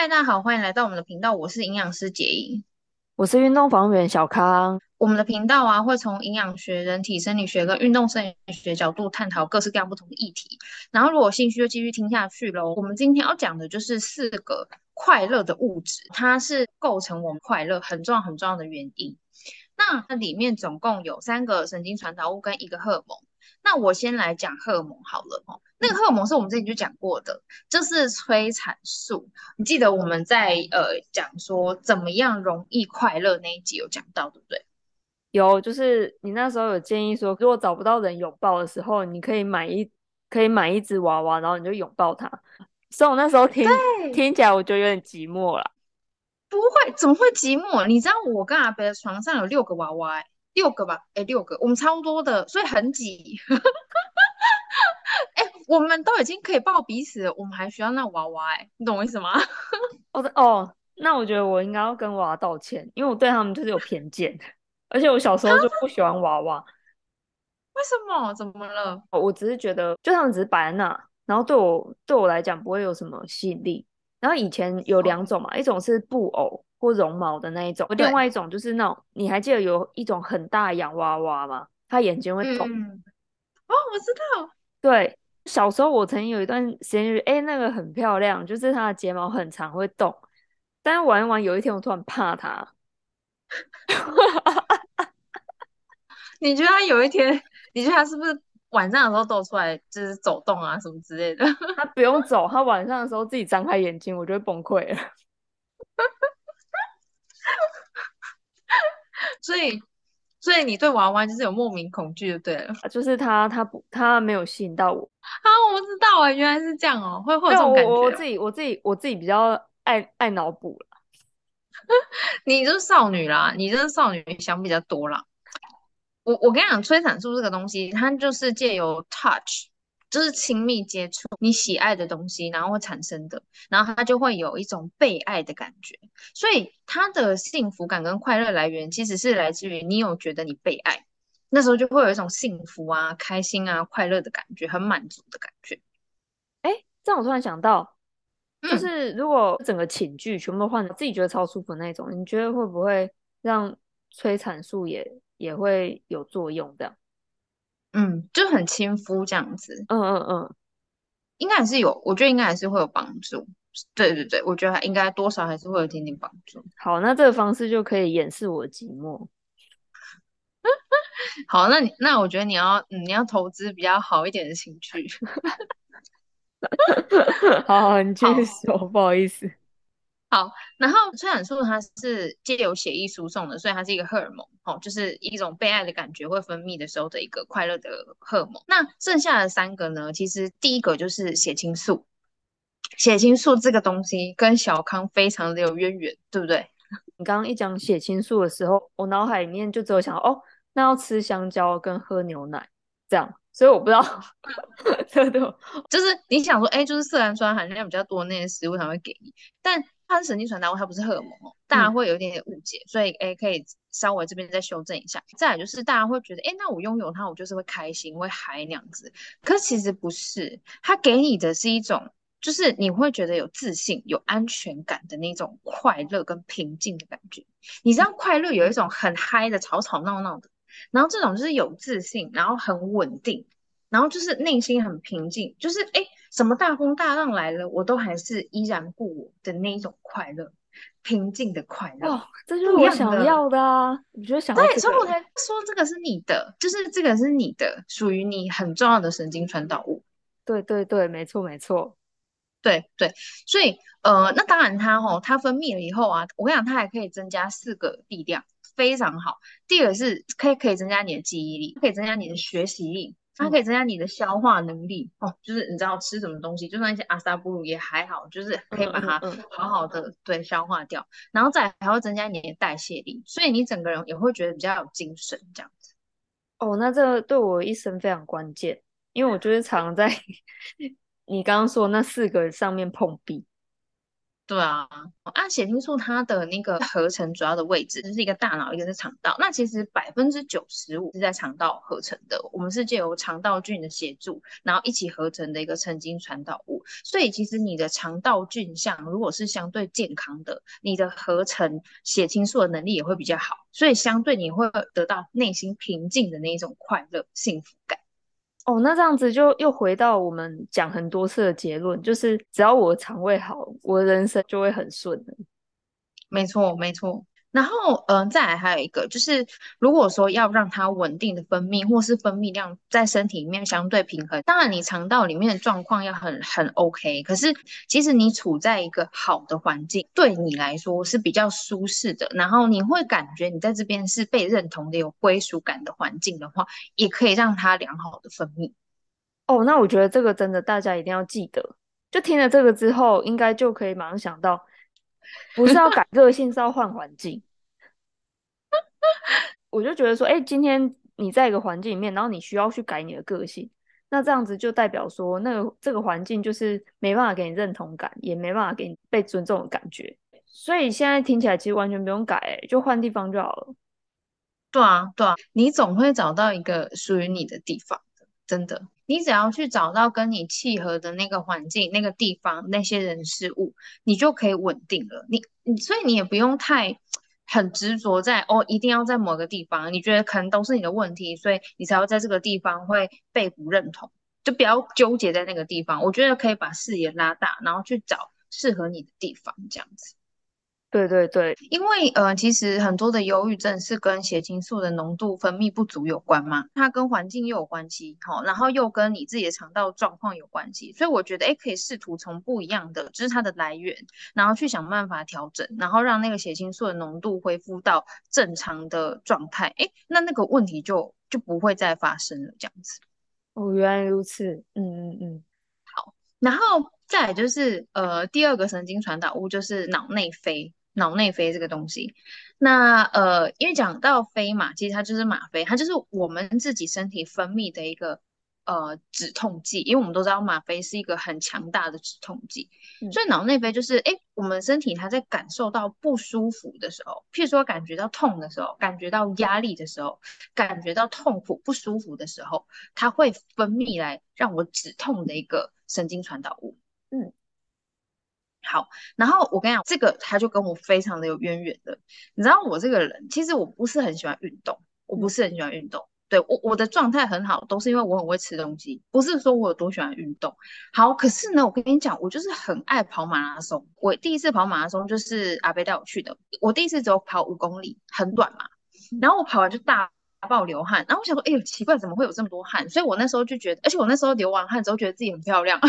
嗨，大家好，欢迎来到我们的频道，我是营养师杰英，我是运动防护员小康。我们的频道啊，会从营养学、人体生理学跟运动生理学角度探讨各式各样不同的议题。然后，如果有兴趣就继续听下去喽。我们今天要讲的就是四个快乐的物质，它是构成我们快乐很重要很重要的原因。那它里面总共有三个神经传导物跟一个荷尔蒙。那我先来讲荷尔蒙好了哦。那个荷尔蒙是我们之前就讲过的，就是催产素。你记得我们在呃讲说怎么样容易快乐那一集有讲到，对不对？有，就是你那时候有建议说，如果找不到人拥抱的时候，你可以买一可以买一只娃娃，然后你就拥抱它。所以我那时候听听起来，我觉得有点寂寞了。不会，怎么会寂寞？你知道我跟阿北的床上有六个娃娃，六个吧？哎，六个，我们超多的，所以很挤。哎，我们都已经可以抱彼此了，我们还需要那娃娃？哎，你懂我意思吗？哦哦，那我觉得我应该要跟娃娃道歉，因为我对他们就是有偏见。而且我小时候就不喜欢娃娃，为什么？怎么了？我只是觉得，就他们只是摆在那，然后对我对我来讲不会有什么吸引力。然后以前有两种嘛，哦、一种是布偶或绒毛的那一种，另外一种就是那种，你还记得有一种很大的洋娃娃吗？它眼睛会动。嗯、哦，我知道。对，小时候我曾经有一段时间就是，哎，那个很漂亮，就是它的睫毛很长会动。但是玩一玩，有一天我突然怕它。你觉得它有一天，你觉得它是不是晚上的时候都出来就是走动啊什么之类的？他不用走，他晚上的时候自己张开眼睛，我就会崩溃了。所以，所以你对娃娃就是有莫名恐惧就对了。就是他，他不，他没有吸引到我。啊，我不知道啊，原来是这样哦，会会有这种感觉。我我自己，我自己，我自己比较爱爱脑补了。你就是少女啦，你就是少女想比较多啦。我我跟你讲，催产素这个东西，它就是借由 touch，就是亲密接触你喜爱的东西，然后会产生的，然后他就会有一种被爱的感觉。所以他的幸福感跟快乐来源，其实是来自于你有觉得你被爱，那时候就会有一种幸福啊、开心啊、快乐的感觉，很满足的感觉。哎，这样我突然想到，就是如果整个寝具全部都换成自己觉得超舒服的那种，你觉得会不会让催产素也？也会有作用的，嗯，就很亲肤这样子，嗯嗯嗯，应该还是有，我觉得应该还是会有帮助，对对对，我觉得应该多少还是会有一点点帮助。好，那这个方式就可以掩饰我的寂寞。好，那你那我觉得你要嗯你要投资比较好一点的情趣。好好，你继续说，不好意思。好，然后催产素它是借由血液输送的，所以它是一个荷尔蒙，哦，就是一种被爱的感觉会分泌的时候的一个快乐的荷尔蒙。那剩下的三个呢？其实第一个就是血清素，血清素这个东西跟小康非常的有渊源，对不对？你刚刚一讲血清素的时候，我脑海里面就只有想哦，那要吃香蕉跟喝牛奶这样，所以我不知道，对对，就是你想说，哎，就是色氨酸含量比较多那些食物才会给你，但。它是神经传达物，它不是荷尔蒙哦，大家会有一点点误解，嗯、所以诶可以稍微这边再修正一下。再来就是大家会觉得，诶那我拥有它，我就是会开心，会嗨那样子。可是其实不是，它给你的是一种，就是你会觉得有自信、有安全感的那种快乐跟平静的感觉。你知道快乐有一种很嗨的、吵吵闹闹的，然后这种就是有自信，然后很稳定，然后就是内心很平静，就是诶什么大风大浪来了，我都还是依然故我的那一种快乐，平静的快乐。哦，这就是我想要的啊！我觉得想要、这个？对，所以我才说这个是你的，就是这个是你的，属于你很重要的神经传导物。对对对，没错没错。对对，所以呃，那当然它吼，它分泌了以后啊，我跟你讲，它还可以增加四个力量，非常好。第一个是可以可以增加你的记忆力，可以增加你的学习力。它可以增加你的消化能力哦，就是你知道吃什么东西，就算一些阿萨布鲁也还好，就是可以把它好好的、嗯嗯、对消化掉，然后再还会增加你的代谢力，所以你整个人也会觉得比较有精神这样子。哦，那这个对我一生非常关键，因为我就是常在 你刚刚说那四个上面碰壁。对啊，按血清素它的那个合成主要的位置就是一个大脑，一个是肠道。那其实百分之九十五是在肠道合成的，我们是借由肠道菌的协助，然后一起合成的一个神经传导物。所以其实你的肠道菌相如果是相对健康的，你的合成血清素的能力也会比较好，所以相对你会得到内心平静的那一种快乐幸福感。哦，那这样子就又回到我们讲很多次的结论，就是只要我肠胃好，我的人生就会很顺。没错，没错。然后，嗯、再来还有一个，就是如果说要让它稳定的分泌，或是分泌量在身体里面相对平衡，当然你肠道里面的状况要很很 OK。可是，其实你处在一个好的环境，对你来说是比较舒适的，然后你会感觉你在这边是被认同的、有归属感的环境的话，也可以让它良好的分泌。哦，那我觉得这个真的大家一定要记得。就听了这个之后，应该就可以马上想到。不是要改个性，是要换环境。我就觉得说，哎、今天你在一个环境里面，然后你需要去改你的个性，那这样子就代表说，那个这个环境就是没办法给你认同感，也没办法给你被尊重的感觉。所以现在听起来其实完全不用改、就换地方就好了。对啊，对啊，你总会找到一个属于你的地方，真的。你只要去找到跟你契合的那个环境、那个地方、那些人事物，你就可以稳定了。你你，所以你也不用太很执着在哦，一定要在某个地方。你觉得可能都是你的问题，所以你才会在这个地方会被不认同，就不要纠结在那个地方。我觉得可以把视野拉大，然后去找适合你的地方，这样子。对对对，因为呃，其实很多的忧郁症是跟血清素的浓度分泌不足有关嘛，它跟环境又有关系，好、哦，然后又跟你自己的肠道状况有关系，所以我觉得，哎，可以试图从不一样的，就是它的来源，然后去想办法调整，然后让那个血清素的浓度恢复到正常的状态，哎，那那个问题就就不会再发生了，这样子。哦，原来如此，嗯嗯嗯，好，然后再来就是呃，第二个神经传导物就是脑内啡。脑内啡这个东西，那呃，因为讲到啡嘛，其实它就是吗啡，它就是我们自己身体分泌的一个呃止痛剂。因为我们都知道吗啡是一个很强大的止痛剂，嗯、所以脑内啡就是，哎，我们身体它在感受到不舒服的时候，譬如说感觉到痛的时候，感觉到压力的时候，感觉到痛苦不舒服的时候，它会分泌来让我止痛的一个神经传导物。嗯。好，然后我跟你讲，这个他就跟我非常的有渊源的。你知道我这个人，其实我不是很喜欢运动，我不是很喜欢运动。对，我我的状态很好，都是因为我很会吃东西，不是说我有多喜欢运动。好，可是呢，我跟你讲，我就是很爱跑马拉松。我第一次跑马拉松就是阿伯带我去的，我第一次只有跑五公里，很短嘛。然后我跑完就大。爆流汗，然后我想说，哎呦，奇怪，怎么会有这么多汗？所以我那时候就觉得，而且我那时候流完汗之后，觉得自己很漂亮，因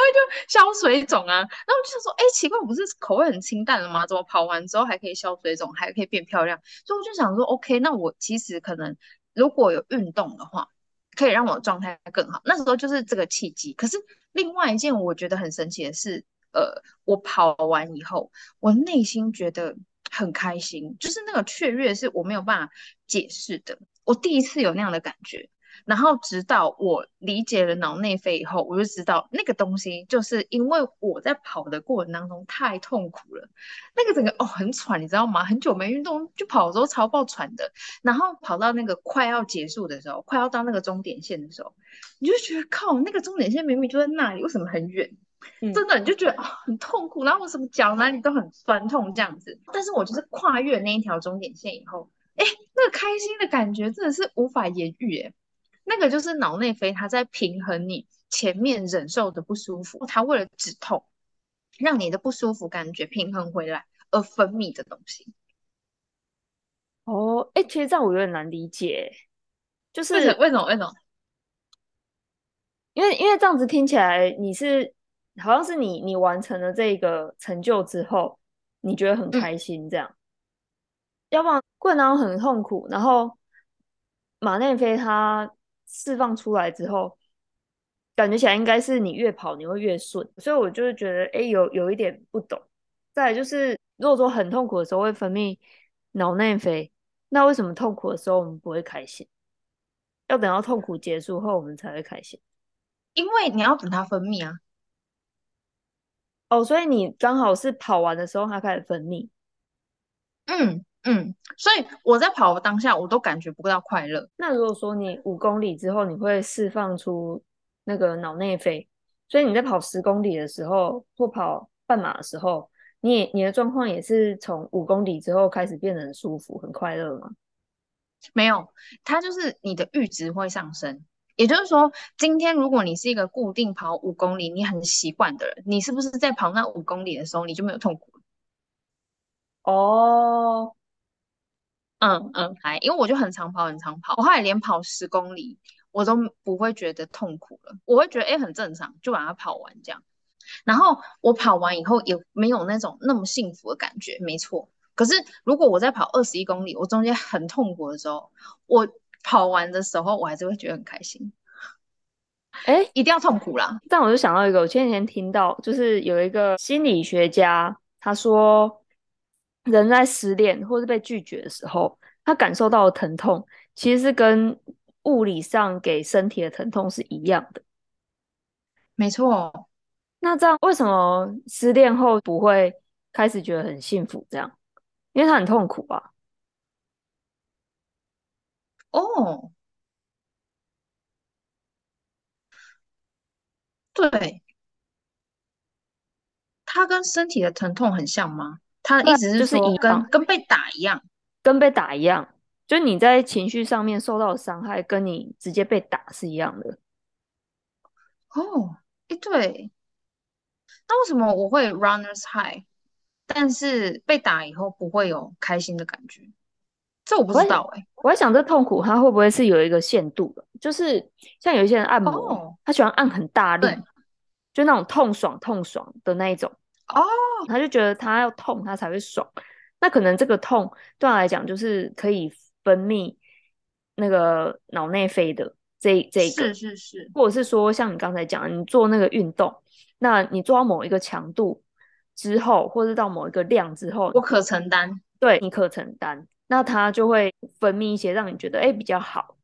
为就消水肿啊。然后我就想说，哎，奇怪，我不是口味很清淡了吗？怎么跑完之后还可以消水肿，还可以变漂亮？所以我就想说，OK，那我其实可能如果有运动的话，可以让我的状态更好。那时候就是这个契机。可是另外一件我觉得很神奇的是，呃，我跑完以后，我内心觉得。很开心，就是那个雀跃是我没有办法解释的。我第一次有那样的感觉，然后直到我理解了脑内啡以后，我就知道那个东西就是因为我在跑的过程当中太痛苦了，那个整个哦很喘，你知道吗？很久没运动就跑的时候超爆喘的，然后跑到那个快要结束的时候，快要到那个终点线的时候，你就觉得靠，那个终点线明明就在那里，为什么很远？嗯、真的，你就觉得啊、哦、很痛苦，然后我什么脚哪里都很酸痛这样子。但是我就是跨越那一条终点线以后，哎，那个开心的感觉真的是无法言喻哎。那个就是脑内啡，它在平衡你前面忍受的不舒服，它为了止痛，让你的不舒服感觉平衡回来而分泌的东西。哦，哎，其实这样我有点难理解，就是为什么？为什么？为什么？因为因为这样子听起来你是。好像是你，你完成了这个成就之后，你觉得很开心，这样。嗯、要不然过程当中很痛苦，然后马内啡它释放出来之后，感觉起来应该是你越跑你会越顺，所以我就是觉得，哎、欸，有有一点不懂。再来就是，如果说很痛苦的时候会分泌脑内啡，那为什么痛苦的时候我们不会开心？要等到痛苦结束后我们才会开心？因为你要等它分泌啊。哦，所以你刚好是跑完的时候它开始分泌。嗯嗯，所以我在跑的当下，我都感觉不到快乐。那如果说你五公里之后，你会释放出那个脑内啡，所以你在跑十公里的时候，或跑半马的时候，你也你的状况也是从五公里之后开始变得很舒服、很快乐吗？没有，它就是你的阈值会上升。也就是说，今天如果你是一个固定跑五公里，你很习惯的人，你是不是在跑那五公里的时候，你就没有痛苦？哦，嗯嗯，还因为我就很常跑，很常跑，我后来连跑十公里我都不会觉得痛苦了，我会觉得哎很正常，就把它跑完这样。然后我跑完以后也没有那种那么幸福的感觉，没错。可是如果我在跑二十一公里，我中间很痛苦的时候，我。跑完的时候，我还是会觉得很开心。哎，一定要痛苦啦！但我就想到一个，我前几天听到，就是有一个心理学家他说，人在失恋或是被拒绝的时候，他感受到的疼痛，其实是跟物理上给身体的疼痛是一样的。没错。那这样为什么失恋后不会开始觉得很幸福？这样，因为他很痛苦啊。哦，对，它跟身体的疼痛很像吗？他的意思是说跟，跟跟被打一样，跟被打一样，就你在情绪上面受到的伤害，跟你直接被打是一样的。哦，哎，对，那为什么我会 runners high，但是被打以后不会有开心的感觉？这我不知道哎、欸，我在想这痛苦它会不会是有一个限度的？就是像有一些人按摩，哦、他喜欢按很大力，就那种痛爽痛爽的那一种哦，他就觉得他要痛他才会爽。那可能这个痛对他来讲就是可以分泌那个脑内啡的这这一个，是是是，或者是说像你刚才讲的，你做那个运动，那你做到某一个强度之后，或者到某一个量之后，我可承担，对你可承担。那它就会分泌一些让你觉得哎、欸、比较好，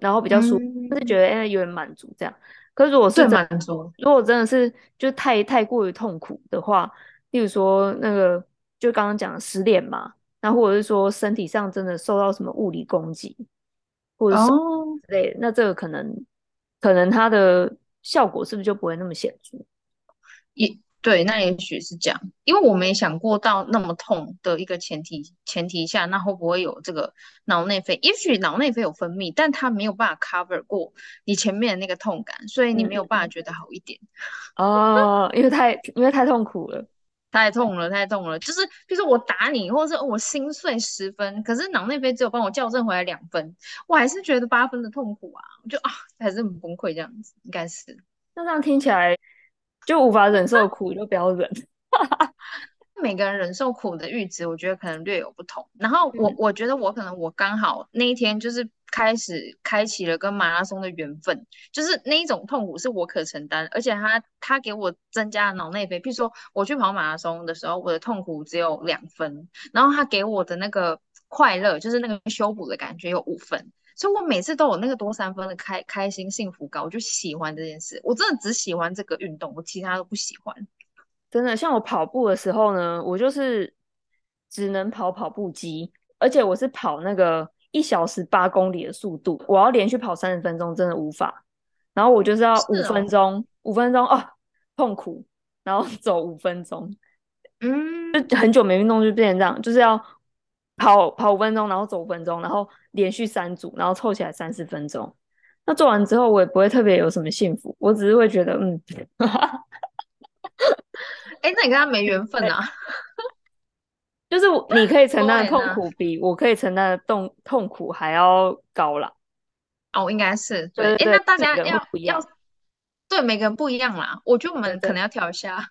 然后比较舒服，就、嗯、是觉得哎、欸、有点满足这样。可是如果是满足，如果真的是就太太过于痛苦的话，例如说那个就刚刚讲的失恋嘛，那或者是说身体上真的受到什么物理攻击，或者什么之类的，哦、那这个可能可能它的效果是不是就不会那么显著？也。对，那也许是这样，因为我没想过到那么痛的一个前提前提下，那会不会有这个脑内啡？也许脑内啡有分泌，但它没有办法 cover 过你前面的那个痛感，所以你没有办法觉得好一点。嗯、哦，因为太因为太痛苦了，太痛了，太痛了。就是比如说我打你，或者是我心碎十分，可是脑内啡只有帮我校正回来两分，我还是觉得八分的痛苦啊，我就啊还是很崩溃这样子，应该是。那这样听起来。就无法忍受苦，就不要忍。每个人忍受苦的阈值，我觉得可能略有不同。然后我我觉得我可能我刚好那一天就是开始开启了跟马拉松的缘分，就是那一种痛苦是我可承担，而且他他给我增加了脑内啡。譬如说我去跑马拉松的时候，我的痛苦只有两分，然后他给我的那个快乐，就是那个修补的感觉有五分。所以我每次都有那个多三分的开开心幸福感，我就喜欢这件事。我真的只喜欢这个运动，我其他都不喜欢。真的，像我跑步的时候呢，我就是只能跑跑步机，而且我是跑那个一小时八公里的速度，我要连续跑三十分钟，真的无法。然后我就是要五分钟，五、哦、分钟哦，痛苦，然后走五分钟，嗯，就很久没运动就变成这样，就是要。跑跑五分钟，然后走五分钟，然后连续三组，然后凑起来三十分钟。那做完之后，我也不会特别有什么幸福，我只是会觉得，嗯，哎、欸，那你跟他没缘分啊？就是你可以承担的痛苦比我可以承担的痛痛苦还要高啦。哦，应该是对。哎、欸，那大家要要对每个人不一样啦。我觉得我们可能要调一下，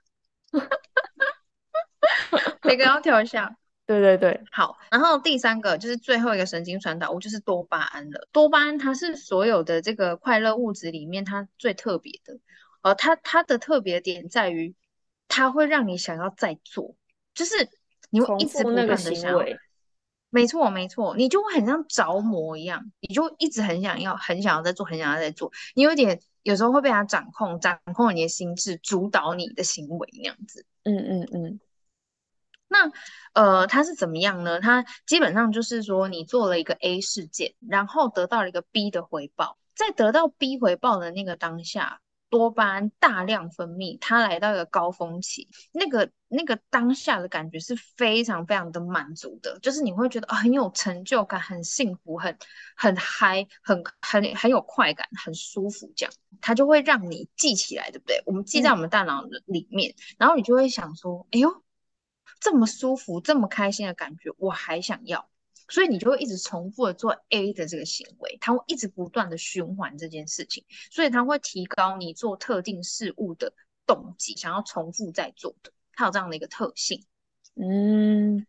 每个人要调一下。对对对，好，然后第三个就是最后一个神经传导物，就是多巴胺了。多巴胺它是所有的这个快乐物质里面它最特别的，呃，它它的特别点在于，它会让你想要再做，就是你会一直不断的想要，没错，没错，你就会很像着魔一样，你就一直很想要，很想要再做，很想要再做。你有点有时候会被它掌控，掌控你的心智，主导你的行为那样子。嗯嗯嗯。那呃，它是怎么样呢？它基本上就是说，你做了一个 A 事件，然后得到了一个 B 的回报，在得到 B 回报的那个当下。多巴胺大量分泌，它来到一个高峰期，那个那个当下的感觉是非常非常的满足的，就是你会觉得啊、哦、很有成就感，很幸福，很很嗨，很很很有快感，很舒服，这样它就会让你记起来，对不对？我们记在我们大脑的里面，嗯、然后你就会想说，哎呦，这么舒服，这么开心的感觉，我还想要。所以你就会一直重复的做 A 的这个行为，它会一直不断的循环这件事情，所以它会提高你做特定事物的动机，想要重复再做的，它有这样的一个特性。嗯，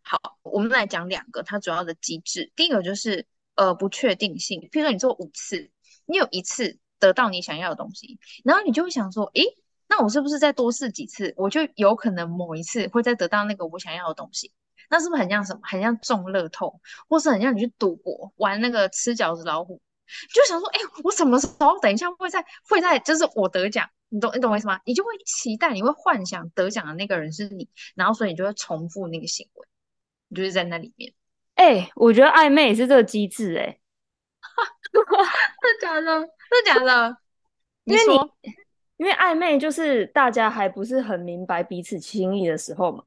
好，我们来讲两个它主要的机制。第一个就是呃不确定性，譬如说你做五次，你有一次得到你想要的东西，然后你就会想说，诶，那我是不是再多试几次，我就有可能某一次会再得到那个我想要的东西？那是不是很像什么？很像中乐透，或是很像你去赌博玩那个吃饺子老虎，就想说，哎、欸，我什么时候等一下会在会在，就是我得奖，你懂你懂我意思吗？你就会期待，你会幻想得奖的那个人是你，然后所以你就会重复那个行为，你就是在那里面。哎、欸，我觉得暧昧也是这个机制、欸，哎，是假的？真的假的？因为你因为暧昧就是大家还不是很明白彼此心意的时候嘛。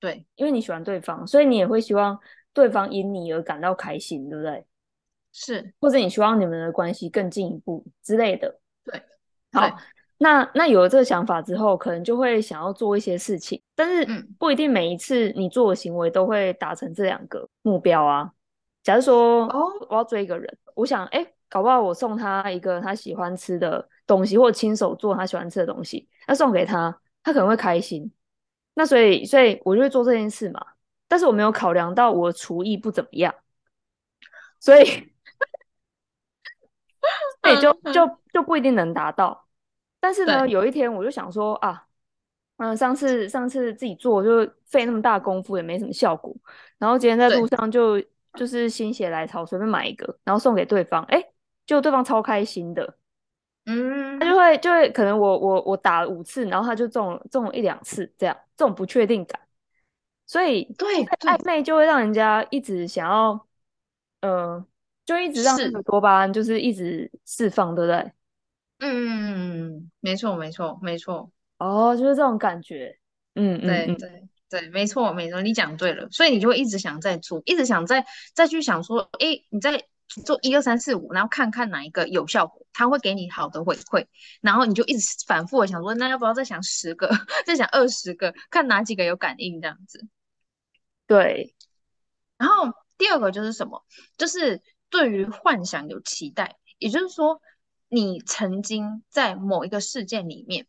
对，因为你喜欢对方，所以你也会希望对方因你而感到开心，对不对？是，或者你希望你们的关系更进一步之类的。对，好，那那有了这个想法之后，可能就会想要做一些事情，但是不一定每一次你做的行为都会达成这两个目标啊。假如说，哦，我要追一个人，我想，哎，搞不好我送他一个他喜欢吃的东西，或者亲手做他喜欢吃的东西，那送给他，他可能会开心。那所以，所以我就会做这件事嘛。但是我没有考量到我厨艺不怎么样，所以，所以就就就不一定能达到。但是呢，有一天我就想说啊，嗯、呃，上次上次自己做就费那么大功夫也没什么效果。然后今天在路上就就是心血来潮，随便买一个，然后送给对方，哎，就对方超开心的。嗯，他就会就会可能我我我打了五次，然后他就中了中了一两次这样，这种不确定感，所以对暧昧就会让人家一直想要，嗯、呃，就一直让这个多巴胺就是一直释放，是对不对？嗯，没错没错没错，哦，就是这种感觉，嗯，对对对，没错没错，你讲对了，所以你就会一直想再做，一直想再再去想说，哎，你在。做一二三四五，然后看看哪一个有效果，他会给你好的回馈，然后你就一直反复的想说，那要不要再想十个，再想二十个，看哪几个有感应这样子。对，然后第二个就是什么？就是对于幻想有期待，也就是说，你曾经在某一个事件里面，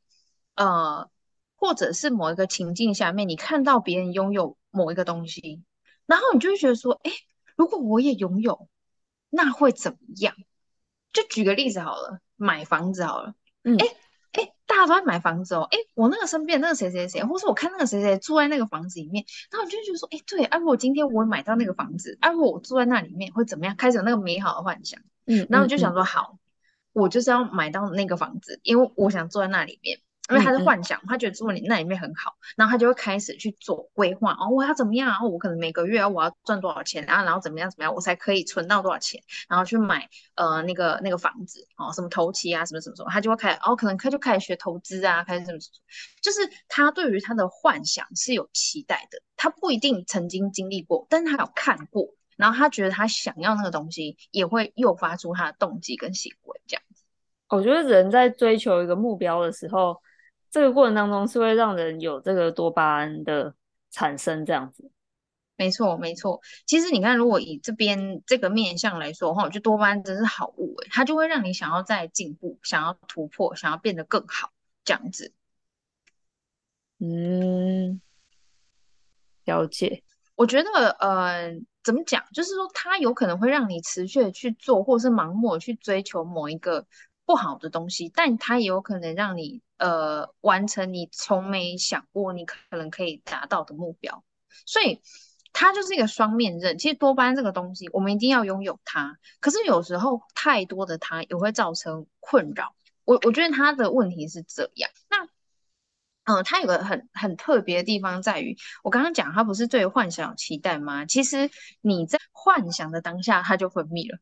呃，或者是某一个情境下面，你看到别人拥有某一个东西，然后你就会觉得说，哎，如果我也拥有。那会怎么样？就举个例子好了，买房子好了。嗯，哎哎，大家都在买房子哦。哎，我那个身边那个谁谁谁，或是我看那个谁谁住在那个房子里面，然后我就觉得说，哎，对，啊，如果今天我买到那个房子，啊，如果我住在那里面会怎么样？开始有那个美好的幻想。嗯，然后我就想说，好，我就是要买到那个房子，因为我想住在那里面。因为他是幻想，他觉得住你那里面很好，然后他就会开始去做规划哦，我要怎么样？然后我可能每个月我要赚多少钱，然后然后怎么样怎么样，我才可以存到多少钱，然后去买呃那个那个房子哦，什么头期啊，什么什么什么，他就会开始哦，可能他就开始学投资啊，开始什么什么，就是他对于他的幻想是有期待的，他不一定曾经经历过，但是他有看过，然后他觉得他想要那个东西，也会诱发出他的动机跟行为这样子。我觉得人在追求一个目标的时候。这个过程当中是会让人有这个多巴胺的产生，这样子。没错，没错。其实你看，如果以这边这个面向来说的话，我觉得多巴胺真是好物诶，它就会让你想要再进步，想要突破，想要变得更好，这样子。嗯，了解。我觉得，呃，怎么讲？就是说，它有可能会让你持续的去做，或是盲目的去追求某一个不好的东西，但它也有可能让你。呃，完成你从没想过你可能可以达到的目标，所以它就是一个双面刃。其实多巴胺这个东西，我们一定要拥有它，可是有时候太多的它也会造成困扰。我我觉得它的问题是这样。那嗯、呃，它有个很很特别的地方在于，我刚刚讲它不是对幻想有期待吗？其实你在幻想的当下，它就分泌了。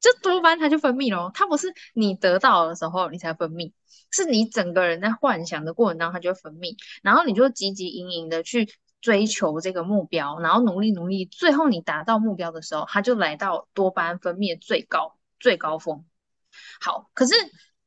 这多巴胺它就分泌咯，它不是你得到的时候你才分泌，是你整个人在幻想的过程当中它就会分泌，然后你就汲汲营营的去追求这个目标，然后努力努力，最后你达到目标的时候，它就来到多巴胺分泌的最高最高峰。好，可是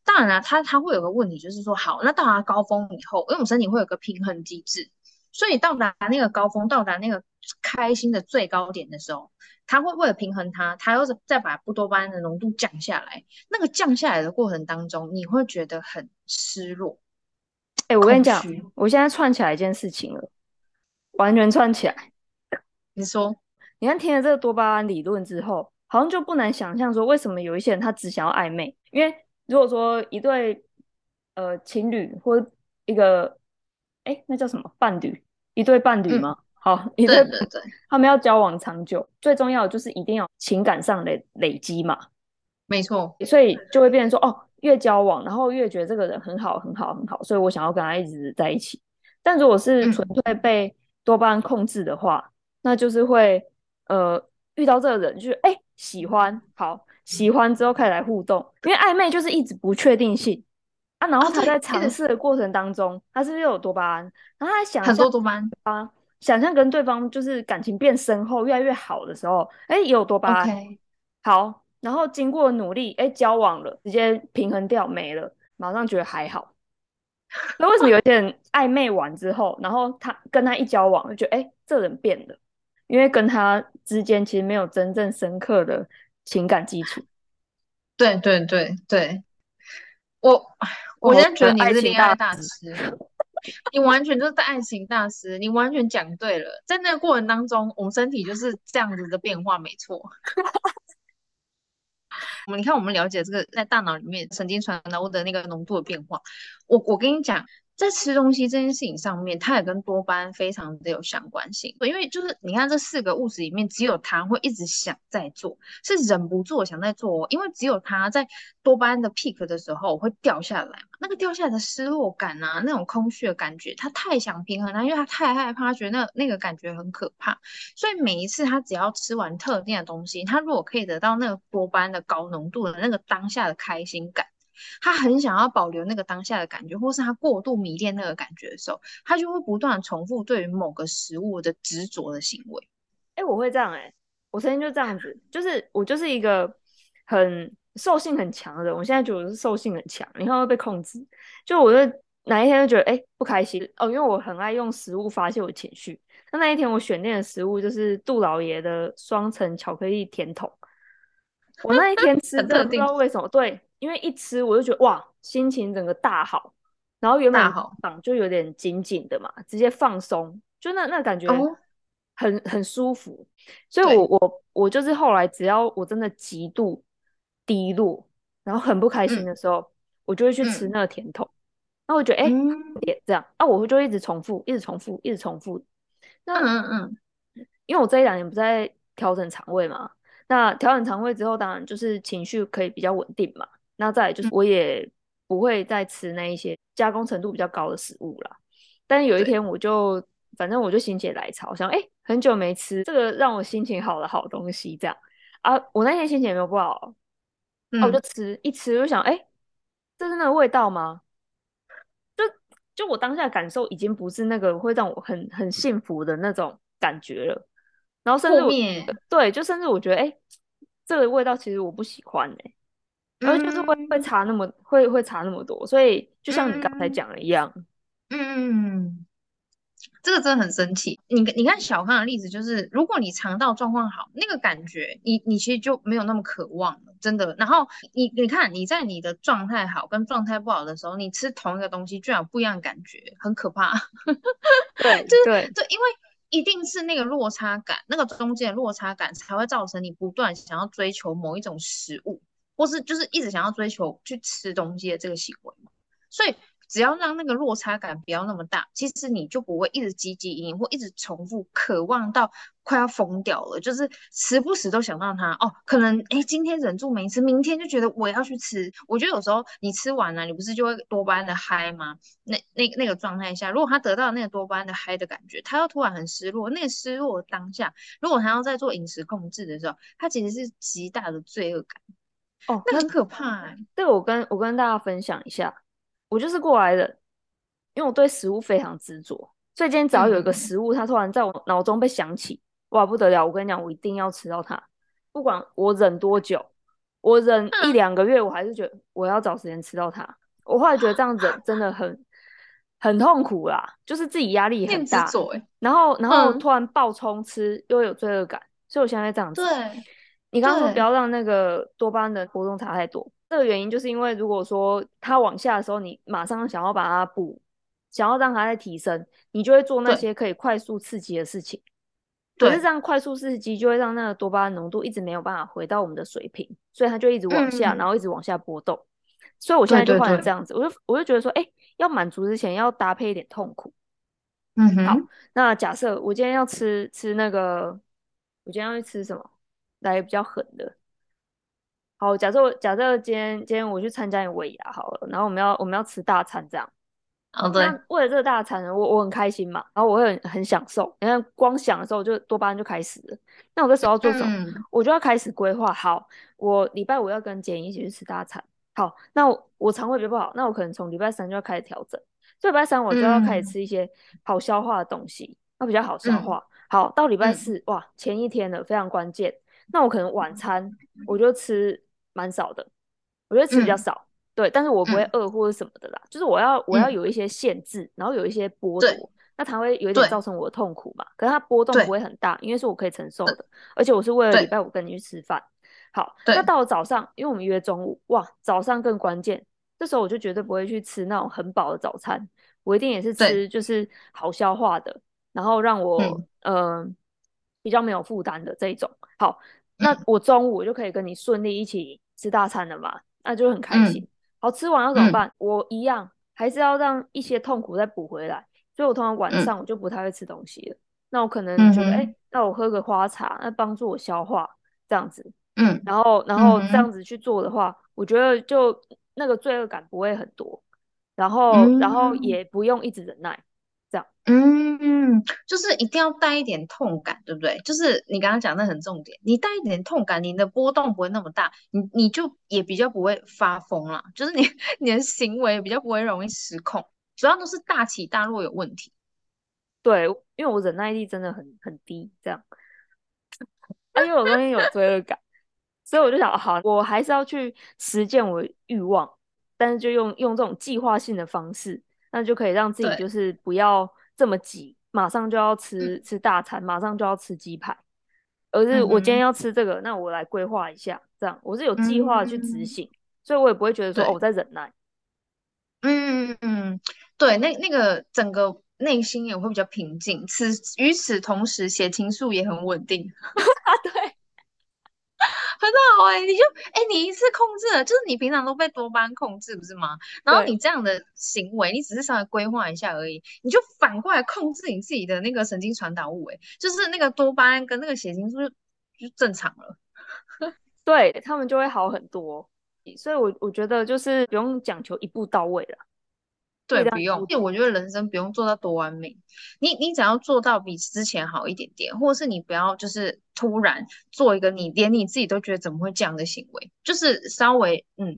当然了，它它会有个问题，就是说，好，那到达高峰以后，因为我们身体会有个平衡机制，所以到达那个高峰，到达那个开心的最高点的时候。他会为了平衡它，他又是再把不多巴胺的浓度降下来。那个降下来的过程当中，你会觉得很失落。哎、欸，我跟你讲，我现在串起来一件事情了，完全串起来。你说，你看听了这个多巴胺理论之后，好像就不难想象说，为什么有一些人他只想要暧昧？因为如果说一对呃情侣或一个哎、欸、那叫什么伴侣，一对伴侣吗？嗯好，对对对，他们要交往长久，最重要的就是一定要情感上的累积嘛。没错，所以就会变成说，哦，越交往，然后越觉得这个人很好，很好，很好，所以我想要跟他一直在一起。但如果是纯粹被多巴胺控制的话，嗯、那就是会，呃，遇到这个人就是，哎，喜欢，好，喜欢之后开始来互动，因为暧昧就是一直不确定性啊。然后他在尝试的过程当中，他是不是又有多巴胺？然后他想很多多巴胺啊。想象跟对方就是感情变深厚，越来越好的时候，哎，也有多巴胺。Okay. 好，然后经过努力，哎，交往了，直接平衡掉没了，马上觉得还好。那为什么有些人暧昧完之后，然后他跟他一交往，就觉得哎，这人变了，因为跟他之间其实没有真正深刻的情感基础。对对对对，我我现在觉得你是恋爱大师。你完全就是爱情大师，你完全讲对了。在那个过程当中，我们身体就是这样子的变化，没错。我们你看，我们了解这个在大脑里面神经传导物的那个浓度的变化。我我跟你讲。在吃东西这件事情上面，它也跟多巴胺非常的有相关性。因为就是你看这四个物质里面，只有它会一直想在做，是忍不住想在做。因为只有它在多巴胺的 peak 的时候会掉下来嘛，那个掉下来的失落感啊，那种空虚的感觉，他太想平衡它，因为他太害怕，觉得那那个感觉很可怕。所以每一次他只要吃完特定的东西，他如果可以得到那个多巴胺的高浓度的那个当下的开心感。他很想要保留那个当下的感觉，或是他过度迷恋那个感觉的时候，他就会不断重复对于某个食物的执着的行为。哎、欸，我会这样哎、欸，我曾经就这样子，就是我就是一个很兽性很强的人。我现在觉得我是兽性很强，你看会被控制。就我就哪一天就觉得哎、欸、不开心哦，因为我很爱用食物发泄我情绪。那那一天我选定的食物就是杜老爷的双层巧克力甜筒。我那一天吃的不知道为什么对。因为一吃我就觉得哇，心情整个大好，然后原本绑就有点紧紧的嘛，直接放松，就那那感觉很、哦、很舒服。所以我我我就是后来只要我真的极度低落，然后很不开心的时候，嗯、我就会去吃那个甜筒。那、嗯、我觉得哎，也、这样啊，我就一直重复，一直重复，一直重复。那嗯嗯，因为我这一两年不在调整肠胃嘛，那调整肠胃之后，当然就是情绪可以比较稳定嘛。那再来就是，我也不会再吃那一些加工程度比较高的食物了。但是有一天，我就反正我就心血来潮，想哎、欸，很久没吃这个让我心情好的好东西，这样啊，我那天心情也没有不好，嗯，我就吃一吃，我就想哎、欸，这是那个味道吗？就就我当下感受已经不是那个会让我很很幸福的那种感觉了。然后甚至我对，就甚至我觉得哎、欸，这个味道其实我不喜欢哎、欸。然后就是会会差那么、嗯、会会差那么多，所以就像你刚才讲的一样，嗯，这个真的很神奇。你你看小康的例子，就是如果你肠道状况好，那个感觉你你其实就没有那么渴望了，真的。然后你你看你在你的状态好跟状态不好的时候，你吃同一个东西居然有不一样的感觉，很可怕。对，就是、对对，因为一定是那个落差感，那个中间的落差感才会造成你不断想要追求某一种食物。或是就是一直想要追求去吃东西的这个行为嘛，所以只要让那个落差感不要那么大，其实你就不会一直汲汲营营或一直重复渴望到快要疯掉了，就是时不时都想到它哦，可能哎今天忍住没吃，明天就觉得我要去吃。我觉得有时候你吃完了，你不是就会多巴胺的嗨吗？那那那个状态下，如果他得到那个多巴胺的嗨的感觉，他又突然很失落，那个失落当下，如果他要在做饮食控制的时候，他其实是极大的罪恶感。哦，那很可怕哎！这个我跟我跟大家分享一下，我就是过来人，因为我对食物非常执着，所以今天只要有一个食物，它突然在我脑中被想起，哇，不得了！我跟你讲，我一定要吃到它，不管我忍多久，我忍一两个月，我还是觉得我要找时间吃到它。我后来觉得这样子真的很很痛苦啦，就是自己压力很大，然后然后突然暴冲吃，又有罪恶感，所以我现在这样子。对。你刚刚说不要让那个多巴胺的波动差太多，这个原因就是因为如果说它往下的时候，你马上想要把它补，想要让它再提升，你就会做那些可以快速刺激的事情。可是这样快速刺激就会让那个多巴胺浓度一直没有办法回到我们的水平，所以它就一直往下，嗯、然后一直往下波动。所以我现在就换成这样子，我就我就觉得说，哎、欸，要满足之前要搭配一点痛苦。嗯哼。好，那假设我今天要吃吃那个，我今天要去吃什么？来比较狠的，好，假设我假设今天今天我去参加你尾牙好了，然后我们要我们要吃大餐这样，哦对，为了这个大餐，我我很开心嘛，然后我会很很享受，你看光想的时候就多巴胺就开始了，那我这时候要做什么？嗯、我就要开始规划，好，我礼拜五要跟简一起去吃大餐，好，那我我肠胃比较不好，那我可能从礼拜三就要开始调整，所以礼拜三我就要开始吃一些好消化的东西，那、嗯、比较好消化，嗯、好，到礼拜四、嗯、哇，前一天了，非常关键。那我可能晚餐我就吃蛮少的，我觉得吃比较少，嗯、对，但是我不会饿或者什么的啦，嗯、就是我要我要有一些限制，嗯、然后有一些剥夺，那它会有一点造成我的痛苦嘛，可是它波动不会很大，因为是我可以承受的，而且我是为了礼拜五跟你去吃饭，好，那到了早上，因为我们约中午，哇，早上更关键，这时候我就绝对不会去吃那种很饱的早餐，我一定也是吃就是好消化的，然后让我嗯、呃、比较没有负担的这一种，好。那我中午就可以跟你顺利一起吃大餐了嘛？那就很开心。嗯、好，吃完要怎么办？嗯、我一样还是要让一些痛苦再补回来，所以我通常晚上我就不太会吃东西了。嗯、那我可能觉得，哎、那我喝个花茶，那帮助我消化这样子。嗯，然后然后这样子去做的话，嗯、我觉得就那个罪恶感不会很多，然后、嗯、然后也不用一直忍耐。嗯，就是一定要带一点痛感，对不对？就是你刚刚讲的很重点，你带一点痛感，你的波动不会那么大，你你就也比较不会发疯啦。就是你 你的行为比较不会容易失控，主要都是大起大落有问题。对，因为我忍耐力真的很很低，这样，因为我东西有罪恶感，所以我就想，好，我还是要去实践我的欲望，但是就用用这种计划性的方式，那就可以让自己就是不要。这么急，马上就要吃吃大餐，马上就要吃鸡排，而是我今天要吃这个，那我来规划一下，这样我是有计划去执行，所以我也不会觉得说哦，我在忍耐。嗯嗯嗯，对，那那个整个内心也会比较平静，此与此同时，血清素也很稳定。对。很好哎、欸，你就哎、欸，你一次控制了，就是你平常都被多巴胺控制，不是吗？然后你这样的行为，你只是稍微规划一下而已，你就反过来控制你自己的那个神经传导物，哎，就是那个多巴胺跟那个血清素就就正常了，对他们就会好很多。所以我我觉得就是不用讲求一步到位了。对，不用。因为我觉得人生不用做到多完美，你你只要做到比之前好一点点，或者是你不要就是突然做一个你连你自己都觉得怎么会这样的行为，就是稍微嗯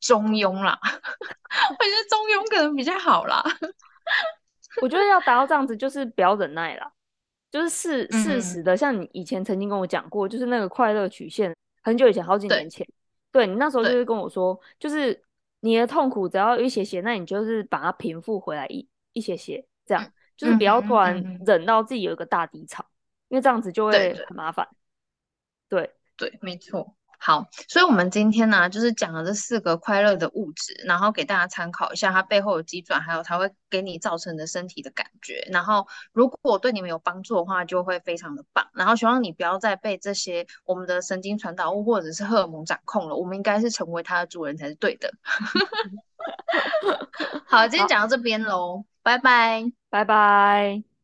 中庸啦。我觉得中庸可能比较好啦。我觉得要达到这样子，就是不要忍耐啦，就是事 事实的，像你以前曾经跟我讲过，就是那个快乐曲线，很久以前，好几年前，对，对你那时候就是跟我说，就是。你的痛苦只要一些些，那你就是把它平复回来一一些些，这样就是不要突然忍到自己有一个大低潮，因为这样子就会很麻烦。对对，对，没错。好，所以我们今天呢、就是讲了这四个快乐的物质，然后给大家参考一下它背后的机转，还有它会给你造成的身体的感觉。然后如果对你们有帮助的话，就会非常的棒。然后希望你不要再被这些我们的神经传导物或者是荷尔蒙掌控了，我们应该是成为它的主人才是对的。好，今天讲到这边喽，拜拜，拜拜。